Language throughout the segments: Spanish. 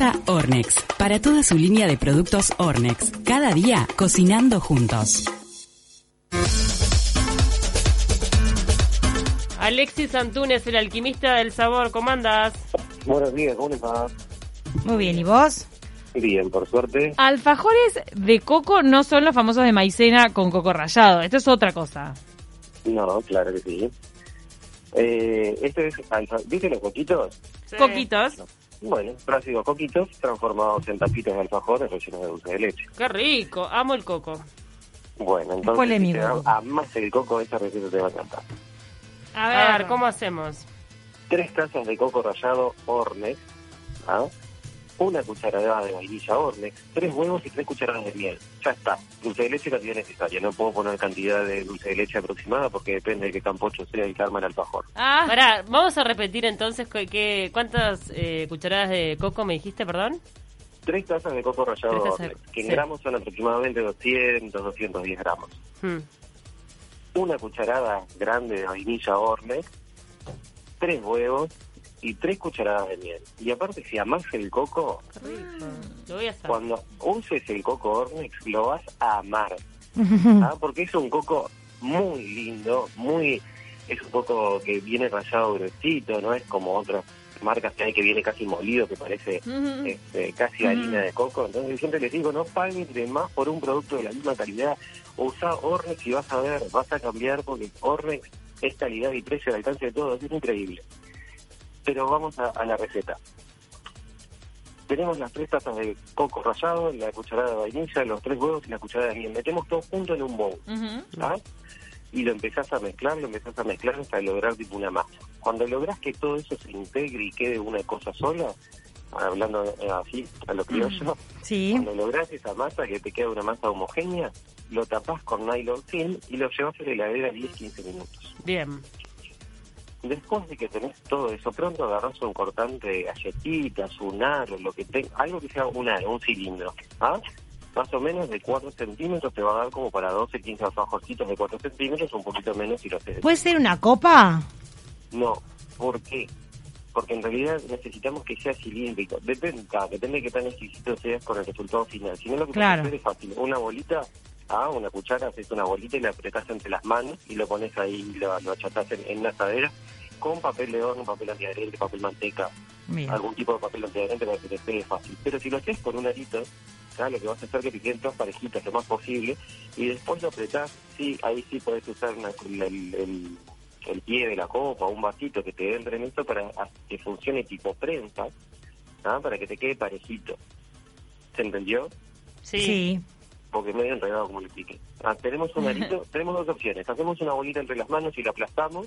Presenta Ornex, para toda su línea de productos Ornex. Cada día cocinando juntos. Alexis Antunes, el alquimista del sabor, ¿cómo andas? Buenos días, ¿cómo les va? Muy bien, ¿y vos? Bien, por suerte. Alfajores de coco no son los famosos de maicena con coco rallado, esto es otra cosa. No, claro que sí. Eh, este es, alfa- ¿viste los coquitos? Coquitos. Bueno, clásicos coquitos transformados en tapitas de alfajores rellenos de dulce de leche. Qué rico, amo el coco. Bueno, entonces si te amas el coco, esta receta te va a encantar. A ver, ¿cómo hacemos? Tres tazas de coco rallado Ornex, ¿ah? Una cucharada de vainilla Ornex, tres huevos y tres cucharadas de miel. Ya está. Dulce de leche cantidad necesaria. No puedo poner cantidad de dulce de leche aproximada porque depende de qué campocho sea el que arma el alfajor. Ah, pará, vamos a repetir entonces que, que- cuántas eh, cucharadas de coco me dijiste, perdón. Tres tazas de coco rallado de- Ornex, que en sí. gramos son aproximadamente 200, 210 gramos. Hmm. Una cucharada grande de vainilla Ornex, tres huevos y tres cucharadas de miel. Y aparte, si amás el coco, Qué rico. Lo voy a hacer. cuando uses el coco Ornex, lo vas a amar. ¿ah? Porque es un coco muy lindo, muy es un coco que viene rallado gruesito, no es como otras marcas que hay que viene casi molido, que parece este, casi harina de coco. Entonces yo siempre les digo, no paguen de más por un producto de la misma calidad. Usa Ornex y vas a ver, vas a cambiar porque Ornex es calidad y precio al alcance de todos, es increíble. Pero vamos a, a la receta. Tenemos las tres tazas de coco rallado, la cucharada de vainilla, los tres huevos y la cucharada de miel. Metemos todo junto en un bowl. ¿ah? y lo empezás a mezclar, lo empezás a mezclar hasta lograr tipo una masa. Cuando lográs que todo eso se integre y quede una cosa sola, hablando eh, así a lo criollo, Sí. cuando lográs esa masa que te queda una masa homogénea, lo tapás con nylon film y lo llevas a la heladera 10-15 minutos. Bien. Después de que tenés todo eso pronto, agarrás un cortante de galletitas, un aro, lo que tenga, algo que sea un aro, un cilindro, ¿ah? Más o menos de 4 centímetros te va a dar como para 12, 15 alfajorcitos de 4 centímetros, un poquito menos si lo haces de ¿Puede ser una copa? no, ¿por qué? Porque en realidad necesitamos que sea cilíndrico. Depende, ah, depende de qué tan exquisito seas con el resultado final. Si no, lo que Claro. puedes hacer es fácil. Una bolita, ah, una cuchara, haces una bolita y la apretás entre las manos y lo pones ahí, lo, lo achatás en, en una asadera con papel de horno, papel antiadherente, papel manteca, Bien. algún tipo de papel antiadherente para que te pegue fácil. Pero si lo haces con un arito, lo que vas a hacer es que te queden todas parejitas lo más posible y después lo apretás, sí, ahí sí puedes usar una- el, el- el pie de la copa o un vasito que te entre en esto para que funcione tipo prensa, ¿ah? para que te quede parejito. ¿Se entendió? Sí. Sí. Porque medio enredado como le expliqué. Ah, tenemos un arito, tenemos dos opciones. Hacemos una bolita entre las manos y la aplastamos,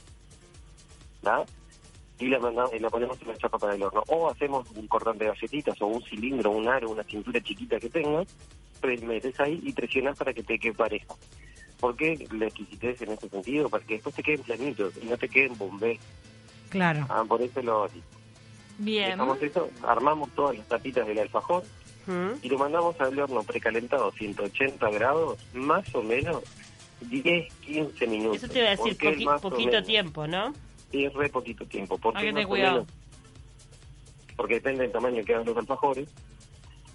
¿ah? y la, mandamos, y la ponemos en la chapa para el horno. O hacemos un cortante de galletitas o un cilindro, un aro, una cintura chiquita que tengas, metes ahí y presionas para que te quede pareja. ¿Por qué la exquisitez en ese sentido? Para que después te queden planitos y no te queden bombé. Claro. Ah, por eso lo Bien. dejamos eso, armamos todas las tapitas del alfajor Y lo mandamos al horno precalentado 180 grados, más o menos 10, 15 minutos. Eso te iba a decir, ¿Por qué poqui- poquito tiempo, ¿no? Sí, es re poquito tiempo. Porque depende del tamaño que hagan los alfajores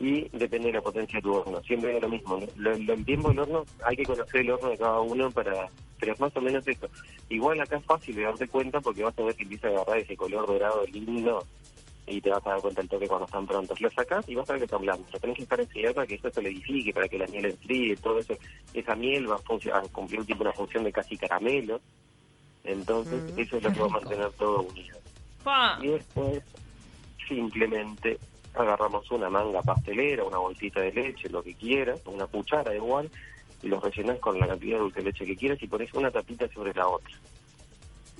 y depende de la potencia de tu horno. Siempre es lo mismo. ¿no? Lo, lo- el tiempo del horno, hay que conocer el horno de cada uno para... Pero es más o menos eso. Igual acá es fácil de darte cuenta porque vas a ver que empieza a agarrar ese color dorado lindo y te vas a dar cuenta el toque cuando están prontos. Lo sacás y vas a ver que están. Lo tenés que estar enseguida para que eso se solidifique, para que la miel enfríe, todo eso. Esa miel va a, a cumplir tipo una función de casi caramelo. Entonces, Mm, eso es lo que va a mantener todo unido. Y después, simplemente agarramos una manga pastelera, una bolsita de leche, lo que quieras, una cuchara igual, y los rellenás con la cantidad de dulce de leche que quieras y pones una tapita sobre la otra.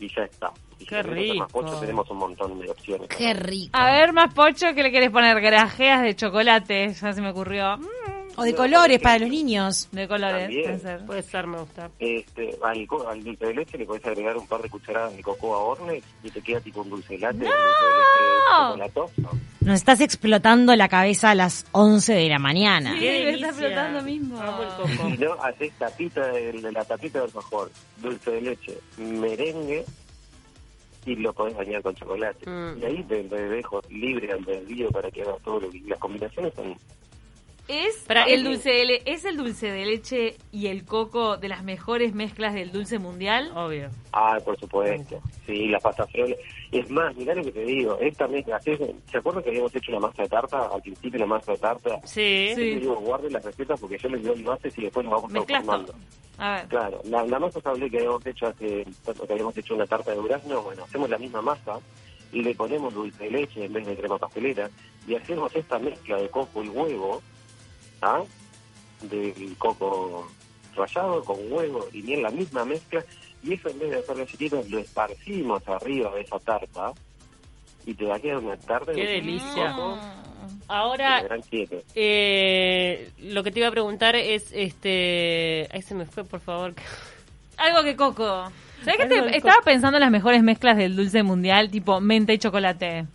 Y ya está. Y Qué más rico. pocho, tenemos un montón de opciones. Qué rico. A ver, más pocho, ¿qué le querés poner? Grajeas de chocolate, ya se me ocurrió. Mm, O de colores para los niños. de colores, puede ser. Puede ser, me gusta. Este, al, co- al dulce de leche le podés agregar un par de cucharadas de cocoa Ornex y te queda tipo un dulce de latte, un dulce de leche chocolatoso. Nos estás explotando la cabeza a las 11 de la mañana. Qué me está explotando mismo. Coco. Si no, haces tapita de, de la tapita del alfajor, dulce de leche, merengue, y lo podés bañar con chocolate. Mm. Y ahí te, te dejo libre al desvío para que hagas todo lo que... Las combinaciones son... Es Para- el dulce de le- es el dulce de leche y el coco de las mejores mezclas del dulce mundial. Obvio. Ah, por supuesto. Sí, las pastas frijoles. Es más, mirá lo que te digo. Esta mezcla, ¿haces- ¿se acuerdan que habíamos hecho una masa de tarta? Al principio la masa de tarta. Sí. Sí. Yo digo, guarde las recetas porque yo les doy bases y después nos vamos transformando. A ver. Claro, la, la masa sablé que habíamos hecho hace, que habíamos hecho una tarta de durazno, bueno, hacemos la misma masa y le ponemos dulce de leche en vez de crema pastelera y hacemos esta mezcla de coco y huevo, ¿ah? Del coco rallado con huevo y bien la misma mezcla y eso en vez de hacer galletitas lo esparcimos arriba de esa tarta y te va a quedar una tarta Qué de delicia. coco Ahora, eh, lo que te iba a preguntar es, este... Ahí se me fue, por favor. Algo que coco. ¿Sabes? Algo Te- que estaba coco. pensando en las mejores mezclas del dulce mundial, tipo menta y chocolate.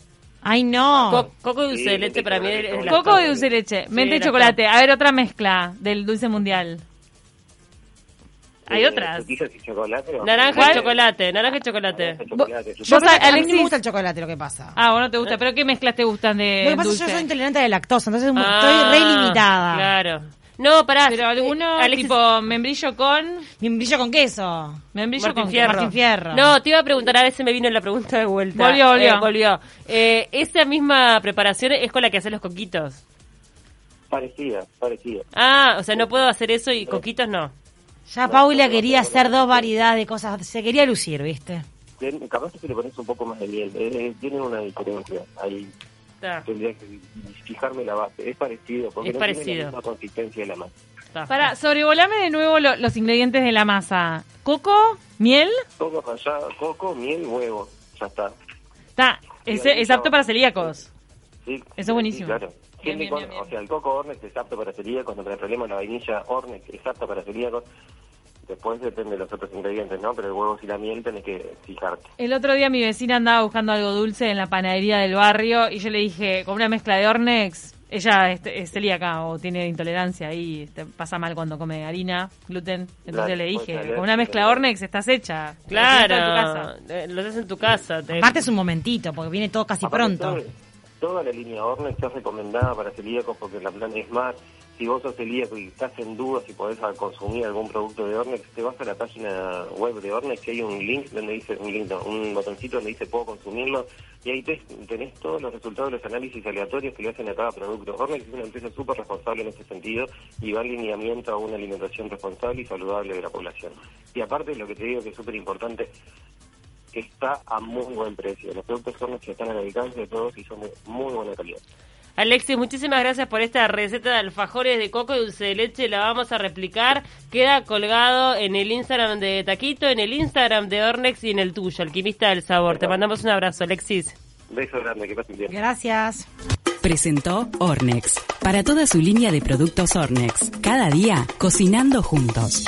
Ay, no. Co- coco y dulce Sí, de leche para mí es la Coco y dulce de leche, Sí, menta y la chocolate. A ver, otra mezcla del dulce mundial. Hay Eh, otras. Naranja ¿Cuál? y chocolate, naranja y chocolate. Y chocolate, Yo a mí no me gusta el chocolate, lo que pasa. Ah, bueno, te gusta. ¿Pero qué mezclas te gustan de lo que pasa es que yo soy intolerante la lactosa, entonces mu- Ah, estoy re limitada. Claro. No, pará. Pero alguno, Eh, Alexis- tipo membrillo con... Membrillo con queso. Membrillo Martín con Fierro. Martín Fierro. No, te iba a preguntar, a veces me vino la pregunta de vuelta. Volvió, volvió. Eh, volvió. Eh, ¿Esa misma preparación es con la que haces los coquitos? Parecida, parecida. Ah, o sea, no puedo hacer eso y coquitos no. Ya Paula quería hacer dos variedades de cosas. Se quería lucir, ¿viste? Capaz que si le pones un poco más de miel, eh, tiene una diferencia. Ahí Está, tendría que fijarme la base. Es parecido, porque Es no parecido. tiene la misma consistencia de la masa. está. Para, sobrevolame de nuevo lo- los ingredientes de la masa. Coco, miel, Coco rallado, coco, miel, huevo. Ya está. está, es, es apto para celíacos. Sí, Eso es sí, buenísimo. claro. Bien, Siempre y bien, cuando- bien, bien. O sea, el coco Ornex es apto para celíacos, no tenés problema. La vainilla Ornex es apto para celíacos. Después depende de los otros ingredientes, ¿no? Pero el huevo y la miel tenés que fijarte. El otro día mi vecina andaba buscando algo dulce en la panadería del barrio y yo le dije, con una mezcla de Ornex, ella es, es celíaca o tiene intolerancia y este, pasa mal cuando come harina, gluten. Entonces Claro, le dije, con una mezcla de Ornex estás hecha. Claro, Lo haces en tu casa. te- Aparte es un momentito, porque viene todo casi Aparte, pronto. Toda, toda la línea Ornex está recomendada para celíacos porque la plan es más. Si vos sos celíaco y estás en duda si podés consumir algún producto de Ornex, te vas a la página web de Ornex que hay un link donde dice, un link, no, un botoncito donde dice puedo consumirlo y ahí te- tenés todos los resultados de los análisis aleatorios que le hacen a cada producto. Ornex es una empresa súper responsable en este sentido y va en lineamiento a una alimentación responsable y saludable de la población. Y aparte lo que te digo que es súper importante, está a muy buen precio. Los productos Ornex están al alcance de todos y son de muy buena calidad. Alexis, muchísimas gracias por esta receta de alfajores de coco y dulce de leche. La vamos a replicar. Queda colgado en el Instagram de Taquito, en el Instagram de Ornex y en el tuyo, Alquimista del Sabor. Te mandamos un abrazo, Alexis. Beso grande, que pasen bien. Gracias. Presentó Ornex. Para toda su línea de productos Ornex. Cada día, cocinando juntos.